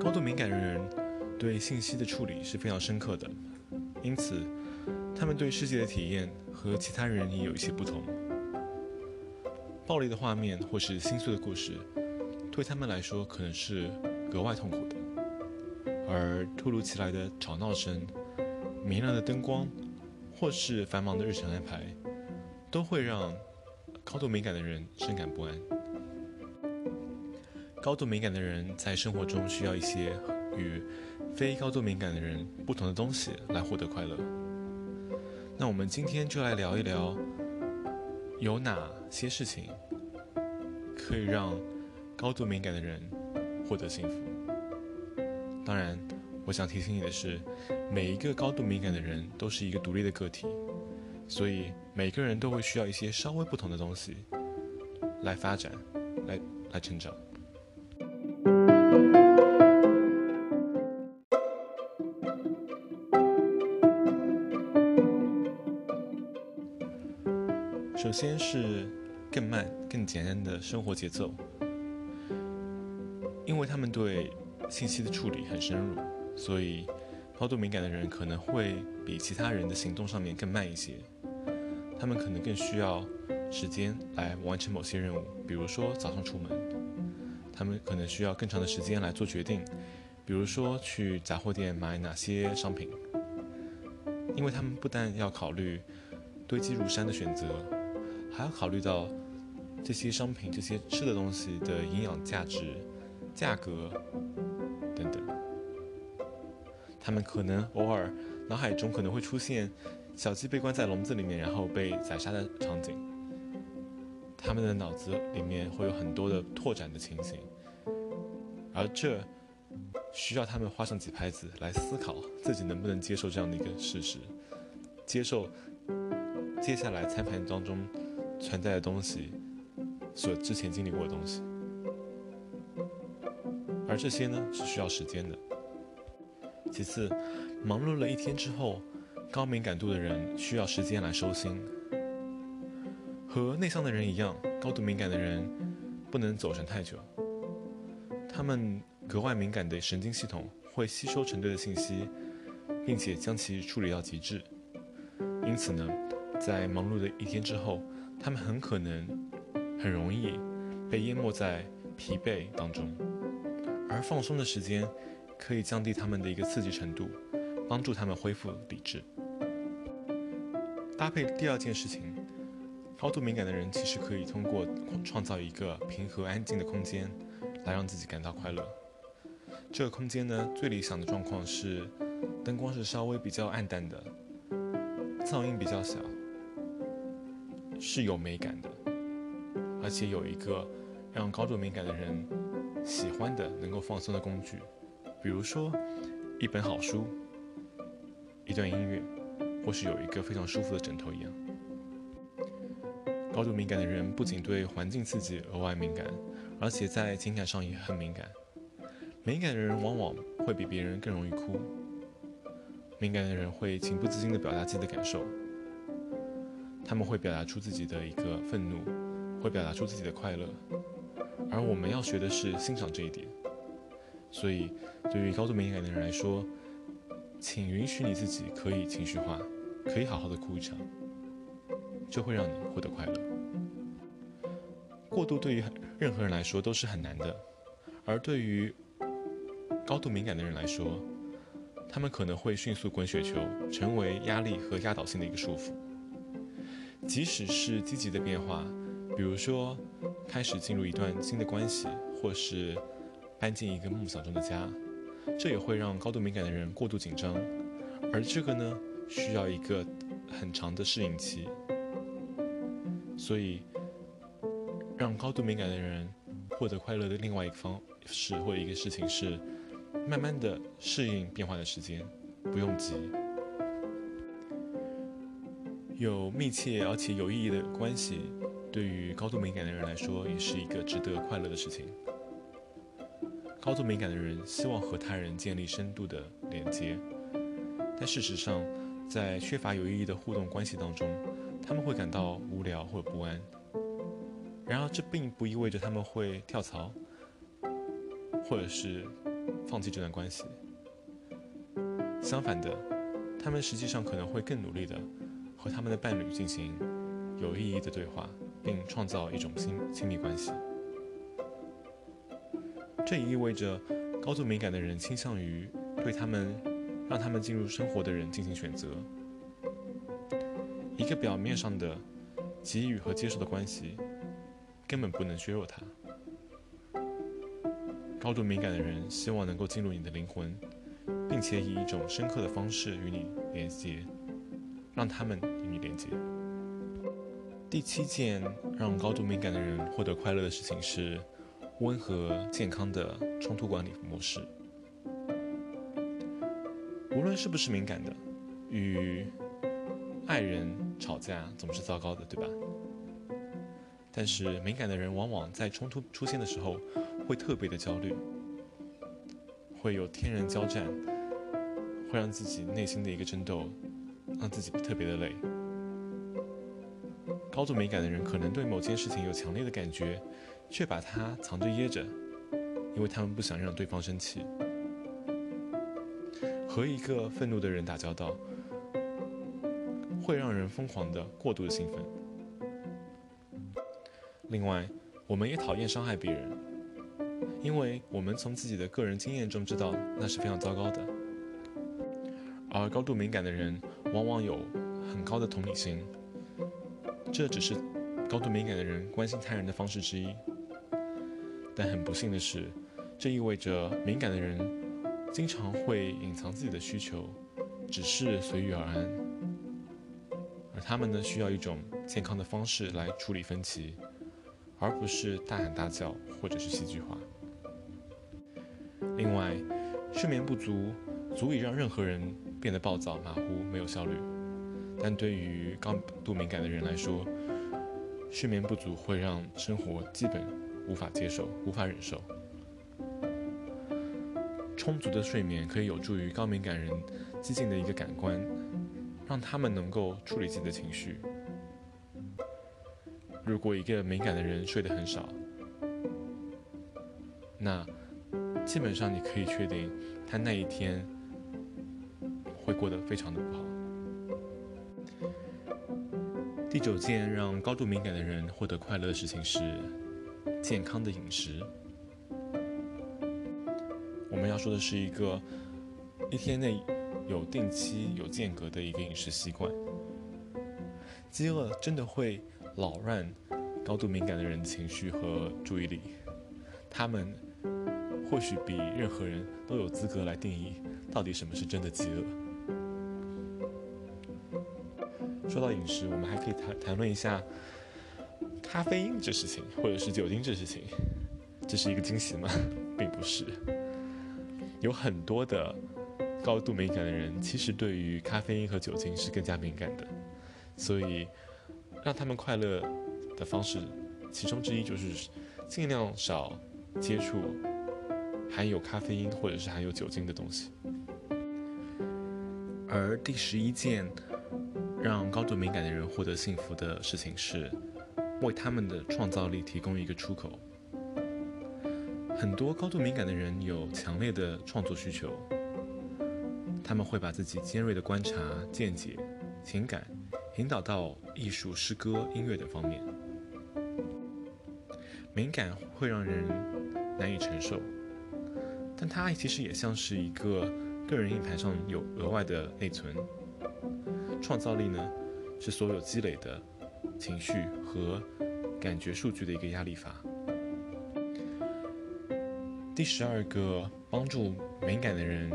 高度敏感的人对信息的处理是非常深刻的，因此他们对世界的体验和其他人也有一些不同。暴力的画面或是心碎的故事，对他们来说可能是格外痛苦的，而突如其来的吵闹声、明亮的灯光，或是繁忙的日程安排，都会让高度敏感的人深感不安。高度敏感的人在生活中需要一些与非高度敏感的人不同的东西来获得快乐。那我们今天就来聊一聊，有哪些事情可以让高度敏感的人获得幸福？当然，我想提醒你的是，每一个高度敏感的人都是一个独立的个体，所以每个人都会需要一些稍微不同的东西来发展，来来成长。首先是更慢、更简单的生活节奏，因为他们对信息的处理很深入，所以高度敏感的人可能会比其他人的行动上面更慢一些。他们可能更需要时间来完成某些任务，比如说早上出门，他们可能需要更长的时间来做决定，比如说去杂货店买哪些商品，因为他们不但要考虑堆积如山的选择。还要考虑到这些商品、这些吃的东西的营养价值、价格等等。他们可能偶尔脑海中可能会出现小鸡被关在笼子里面，然后被宰杀的场景。他们的脑子里面会有很多的拓展的情形，而这需要他们花上几拍子来思考自己能不能接受这样的一个事实，接受接下来餐盘当中。存在的东西，所之前经历过的东西，而这些呢是需要时间的。其次，忙碌了一天之后，高敏感度的人需要时间来收心。和内向的人一样，高度敏感的人不能走神太久。他们格外敏感的神经系统会吸收成对的信息，并且将其处理到极致。因此呢，在忙碌的一天之后，他们很可能很容易被淹没在疲惫当中，而放松的时间可以降低他们的一个刺激程度，帮助他们恢复理智。搭配第二件事情，高度敏感的人其实可以通过创造一个平和安静的空间，来让自己感到快乐。这个空间呢，最理想的状况是灯光是稍微比较暗淡的，噪音比较小。是有美感的，而且有一个让高度敏感的人喜欢的、能够放松的工具，比如说一本好书、一段音乐，或是有一个非常舒服的枕头一样。高度敏感的人不仅对环境刺激额外敏感，而且在情感上也很敏感。敏感的人往往会比别人更容易哭。敏感的人会情不自禁地表达自己的感受。他们会表达出自己的一个愤怒，会表达出自己的快乐，而我们要学的是欣赏这一点。所以，对于高度敏感的人来说，请允许你自己可以情绪化，可以好好的哭一场，就会让你获得快乐。过度对于任何人来说都是很难的，而对于高度敏感的人来说，他们可能会迅速滚雪球，成为压力和压倒性的一个束缚。即使是积极的变化，比如说开始进入一段新的关系，或是搬进一个梦想中的家，这也会让高度敏感的人过度紧张，而这个呢，需要一个很长的适应期。所以，让高度敏感的人获得快乐的另外一个方式或一个事情是，慢慢的适应变化的时间，不用急。有密切而且有意义的关系，对于高度敏感的人来说，也是一个值得快乐的事情。高度敏感的人希望和他人建立深度的连接，但事实上，在缺乏有意义的互动关系当中，他们会感到无聊或不安。然而，这并不意味着他们会跳槽，或者是放弃这段关系。相反的，他们实际上可能会更努力的和他们的伴侣进行有意义的对话，并创造一种亲亲密关系。这也意味着，高度敏感的人倾向于对他们让他们进入生活的人进行选择。一个表面上的给予和接受的关系。根本不能削弱它。高度敏感的人希望能够进入你的灵魂，并且以一种深刻的方式与你连接，让他们与你连接。第七件让高度敏感的人获得快乐的事情是温和健康的冲突管理模式。无论是不是敏感的，与爱人吵架总是糟糕的，对吧？但是敏感的人往往在冲突出现的时候会特别的焦虑，会有天人交战，会让自己内心的一个争斗，让自己特别的累。高度敏感的人可能对某件事情有强烈的感觉，却把它藏着掖着，因为他们不想让对方生气。和一个愤怒的人打交道，会让人疯狂的过度的兴奋。另外，我们也讨厌伤害别人，因为我们从自己的个人经验中知道那是非常糟糕的。而高度敏感的人往往有很高的同理心，这只是高度敏感的人关心他人的方式之一。但很不幸的是，这意味着敏感的人经常会隐藏自己的需求，只是随遇而安，而他们呢，需要一种健康的方式来处理分歧。而不是大喊大叫或者是戏剧化。另外，睡眠不足足以让任何人变得暴躁、马虎、没有效率。但对于高度敏感的人来说，睡眠不足会让生活基本无法接受、无法忍受。充足的睡眠可以有助于高敏感人激进的一个感官，让他们能够处理自己的情绪。如果一个敏感的人睡得很少，那基本上你可以确定他那一天会过得非常的不好。第九件让高度敏感的人获得快乐的事情是健康的饮食。我们要说的是一个一天内有定期、有间隔的一个饮食习惯。饥饿真的会。扰乱高度敏感的人情绪和注意力，他们或许比任何人都有资格来定义到底什么是真的饥饿。说到饮食，我们还可以谈谈论一下咖啡因这事情，或者是酒精这事情。这是一个惊喜吗？并不是。有很多的高度敏感的人，其实对于咖啡因和酒精是更加敏感的，所以。让他们快乐的方式，其中之一就是尽量少接触含有咖啡因或者是含有酒精的东西。而第十一件让高度敏感的人获得幸福的事情是，为他们的创造力提供一个出口。很多高度敏感的人有强烈的创作需求，他们会把自己尖锐的观察、见解、情感。引导到艺术、诗歌、音乐等方面，敏感会让人难以承受，但它其实也像是一个个人硬盘上有额外的内存。创造力呢，是所有积累的情绪和感觉数据的一个压力阀。第十二个帮助敏感的人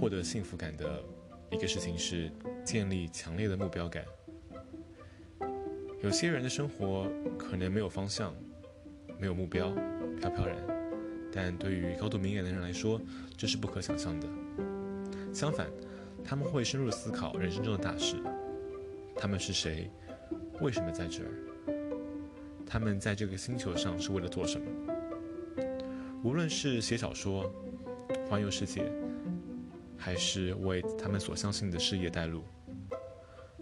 获得幸福感的一个事情是建立强烈的目标感。有些人的生活可能没有方向，没有目标，飘飘然；但对于高度敏感的人来说，这是不可想象的。相反，他们会深入思考人生中的大事：他们是谁？为什么在这儿？他们在这个星球上是为了做什么？无论是写小说、环游世界，还是为他们所相信的事业带路，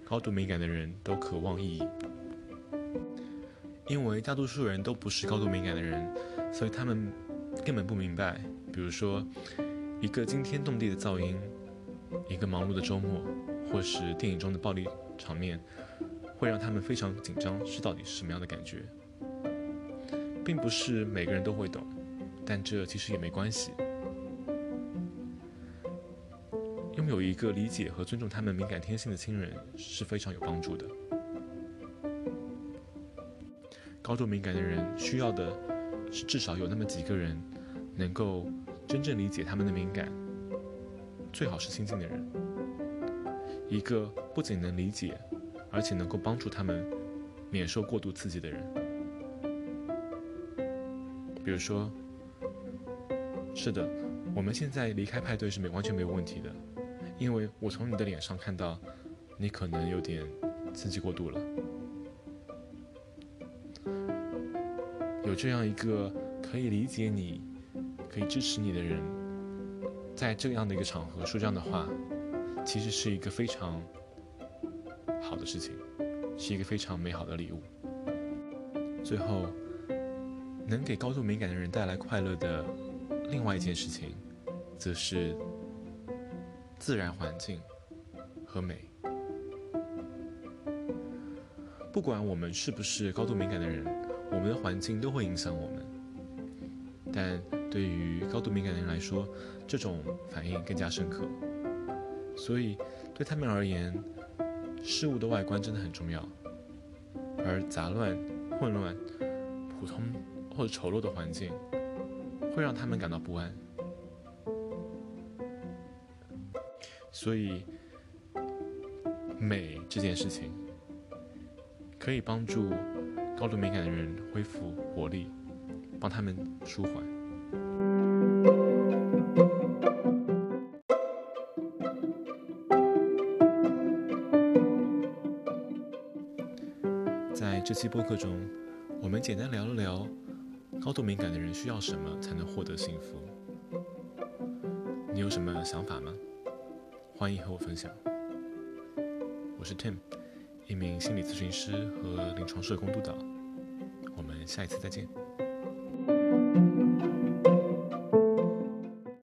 高度敏感的人都渴望意义。因为大多数人都不是高度敏感的人，所以他们根本不明白，比如说一个惊天动地的噪音，一个忙碌的周末，或是电影中的暴力场面，会让他们非常紧张，是到底是什么样的感觉？并不是每个人都会懂，但这其实也没关系。拥有一个理解和尊重他们敏感天性的亲人是非常有帮助的。高度敏感的人需要的是至少有那么几个人能够真正理解他们的敏感，最好是亲近的人，一个不仅能理解，而且能够帮助他们免受过度刺激的人。比如说，是的，我们现在离开派对是没完全没有问题的，因为我从你的脸上看到，你可能有点刺激过度了。有这样一个可以理解你、可以支持你的人，在这样的一个场合说这样的话，其实是一个非常好的事情，是一个非常美好的礼物。最后，能给高度敏感的人带来快乐的另外一件事情，则是自然环境和美。不管我们是不是高度敏感的人。我们的环境都会影响我们，但对于高度敏感的人来说，这种反应更加深刻。所以，对他们而言，事物的外观真的很重要。而杂乱、混乱、普通或者丑陋的环境，会让他们感到不安。所以，美这件事情可以帮助。高度敏感的人恢复活力，帮他们舒缓。在这期播客中，我们简单聊了聊高度敏感的人需要什么才能获得幸福。你有什么想法吗？欢迎和我分享。我是 Tim。一名心理咨询师和临床社工督导，我们下一次再见。